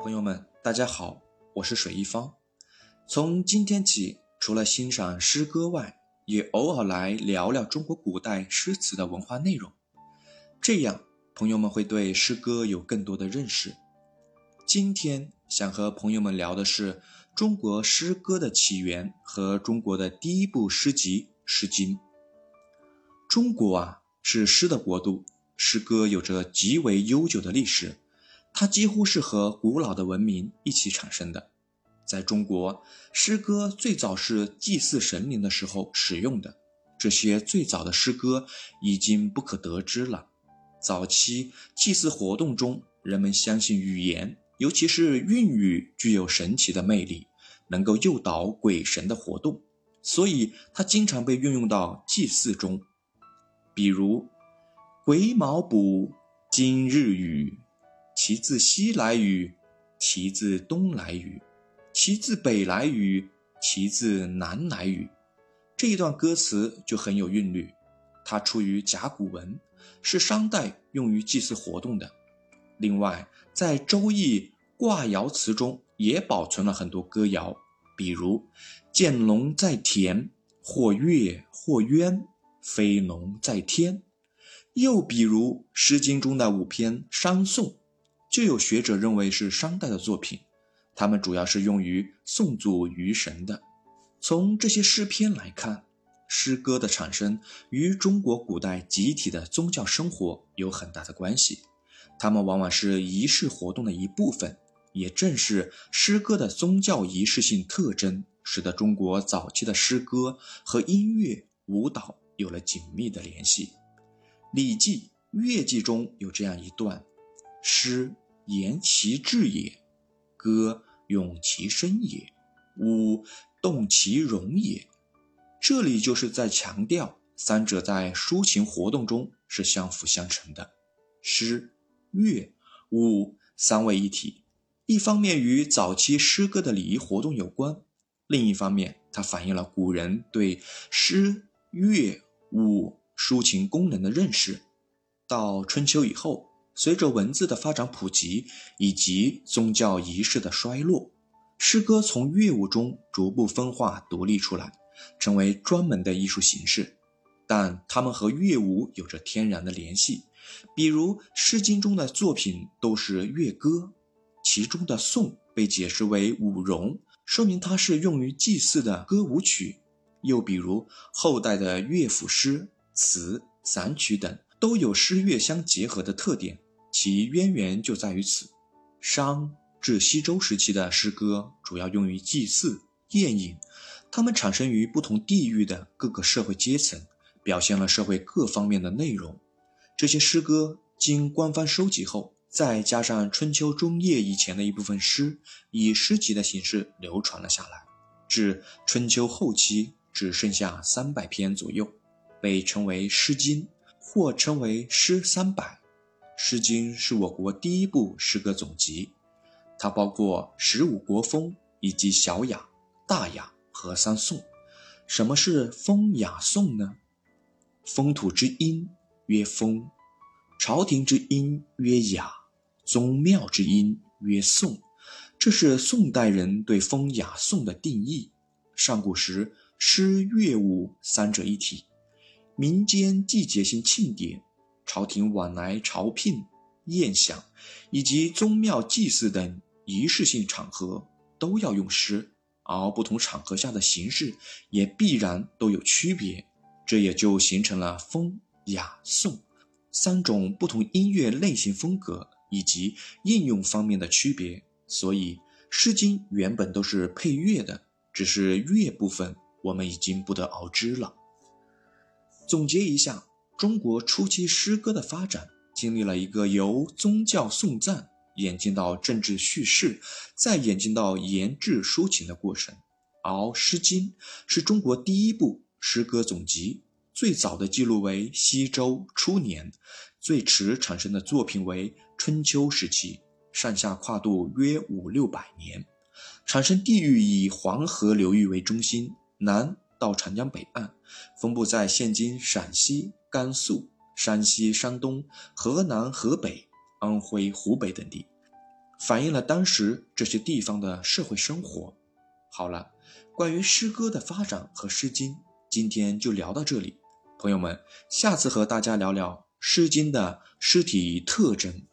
朋友们，大家好，我是水一方。从今天起，除了欣赏诗歌外，也偶尔来聊聊中国古代诗词的文化内容。这样，朋友们会对诗歌有更多的认识。今天想和朋友们聊的是中国诗歌的起源和中国的第一部诗集《诗经》。中国啊，是诗的国度，诗歌有着极为悠久的历史。它几乎是和古老的文明一起产生的。在中国，诗歌最早是祭祀神灵的时候使用的。这些最早的诗歌已经不可得知了。早期祭祀活动中，人们相信语言，尤其是韵语，具有神奇的魅力，能够诱导鬼神的活动，所以它经常被运用到祭祀中。比如“癸卯卜，今日雨”。其自西来雨，其自东来雨，其自北来雨，其自南来雨。这一段歌词就很有韵律，它出于甲骨文，是商代用于祭祀活动的。另外，在《周易》卦爻辞中也保存了很多歌谣，比如“见龙在田，或跃或渊，飞龙在天”。又比如《诗经》中的五篇商颂。就有学者认为是商代的作品，它们主要是用于颂祖于神的。从这些诗篇来看，诗歌的产生与中国古代集体的宗教生活有很大的关系。它们往往是仪式活动的一部分，也正是诗歌的宗教仪式性特征，使得中国早期的诗歌和音乐、舞蹈有了紧密的联系。《礼记·乐记》中有这样一段。诗言其志也，歌咏其声也，舞动其容也。这里就是在强调三者在抒情活动中是相辅相成的。诗、乐、舞三位一体，一方面与早期诗歌的礼仪活动有关，另一方面它反映了古人对诗、乐、舞抒情功能的认识。到春秋以后。随着文字的发展普及以及宗教仪式的衰落，诗歌从乐舞中逐步分化独立出来，成为专门的艺术形式。但它们和乐舞有着天然的联系，比如《诗经》中的作品都是乐歌，其中的颂被解释为舞容，说明它是用于祭祀的歌舞曲。又比如后代的乐府诗词、散曲等，都有诗乐相结合的特点。其渊源就在于此。商至西周时期的诗歌主要用于祭祀、宴饮，它们产生于不同地域的各个社会阶层，表现了社会各方面的内容。这些诗歌经官方收集后，再加上春秋中叶以前的一部分诗，以诗集的形式流传了下来。至春秋后期，只剩下三百篇左右，被称为《诗经》，或称为《诗三百》。《诗经》是我国第一部诗歌总集，它包括十五国风以及小雅、大雅和三颂。什么是风雅颂呢？风土之音曰风，朝廷之音曰雅，宗庙之音曰颂。这是宋代人对风雅颂的定义。上古时，诗乐舞三者一体，民间季节性庆典。朝廷往来朝聘、宴享，以及宗庙祭祀等仪式性场合，都要用诗，而不同场合下的形式也必然都有区别，这也就形成了风、雅、颂三种不同音乐类型风格以及应用方面的区别。所以，《诗经》原本都是配乐的，只是乐部分我们已经不得而知了。总结一下。中国初期诗歌的发展经历了一个由宗教颂赞演进到政治叙事，再演进到言志抒情的过程。而《诗经》是中国第一部诗歌总集，最早的记录为西周初年，最迟产生的作品为春秋时期，上下跨度约五六百年。产生地域以黄河流域为中心，南到长江北岸，分布在现今陕西。甘肃、山西、山东、河南、河北、安徽、湖北等地，反映了当时这些地方的社会生活。好了，关于诗歌的发展和《诗经》，今天就聊到这里。朋友们，下次和大家聊聊《诗经》的诗体特征。